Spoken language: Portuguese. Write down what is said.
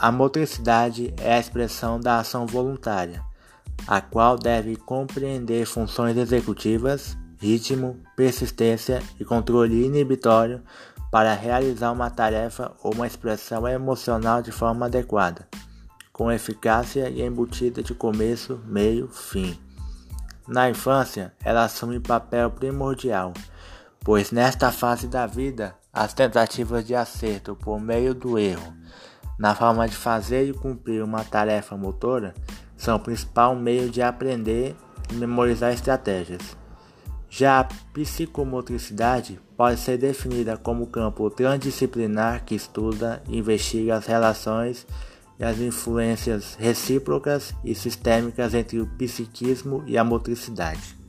A motricidade é a expressão da ação voluntária, a qual deve compreender funções executivas, ritmo, persistência e controle inibitório para realizar uma tarefa ou uma expressão emocional de forma adequada, com eficácia e embutida de começo, meio, fim. Na infância, ela assume papel primordial, pois nesta fase da vida, as tentativas de acerto por meio do erro na forma de fazer e cumprir uma tarefa motora são o principal meio de aprender e memorizar estratégias. Já a psicomotricidade pode ser definida como campo transdisciplinar que estuda e investiga as relações e as influências recíprocas e sistêmicas entre o psiquismo e a motricidade.